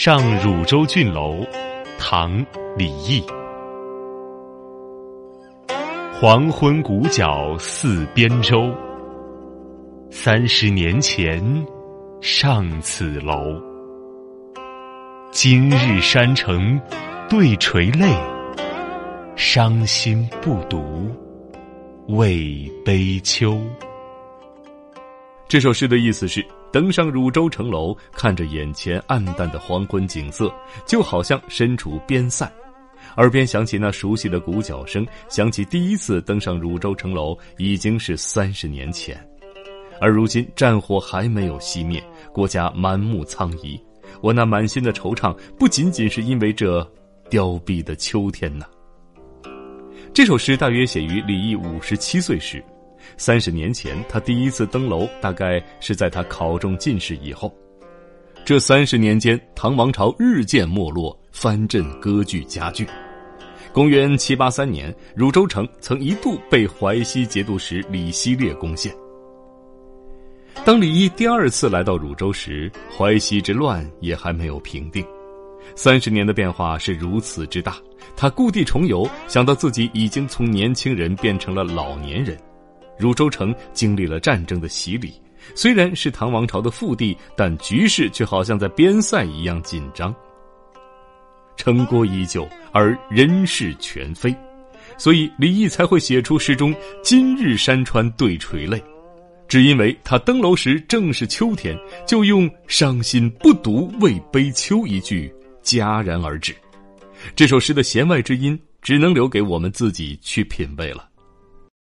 上汝州郡楼，唐·李益。黄昏古角四边舟，三十年前上此楼。今日山城对垂泪，伤心不独为悲秋。这首诗的意思是。登上汝州城楼，看着眼前暗淡的黄昏景色，就好像身处边塞，耳边响起那熟悉的鼓角声。想起第一次登上汝州城楼，已经是三十年前，而如今战火还没有熄灭，国家满目苍夷。我那满心的惆怅，不仅仅是因为这凋敝的秋天呐。这首诗大约写于李益五十七岁时。三十年前，他第一次登楼，大概是在他考中进士以后。这三十年间，唐王朝日渐没落，藩镇割据加剧。公元七八三年，汝州城曾一度被淮西节度使李希烈攻陷。当李毅第二次来到汝州时，淮西之乱也还没有平定。三十年的变化是如此之大，他故地重游，想到自己已经从年轻人变成了老年人。汝州城经历了战争的洗礼，虽然是唐王朝的腹地，但局势却好像在边塞一样紧张。城郭依旧，而人事全非，所以李益才会写出诗中“今日山川对垂泪”，只因为他登楼时正是秋天，就用“伤心不独为悲秋”一句戛然而止。这首诗的弦外之音，只能留给我们自己去品味了。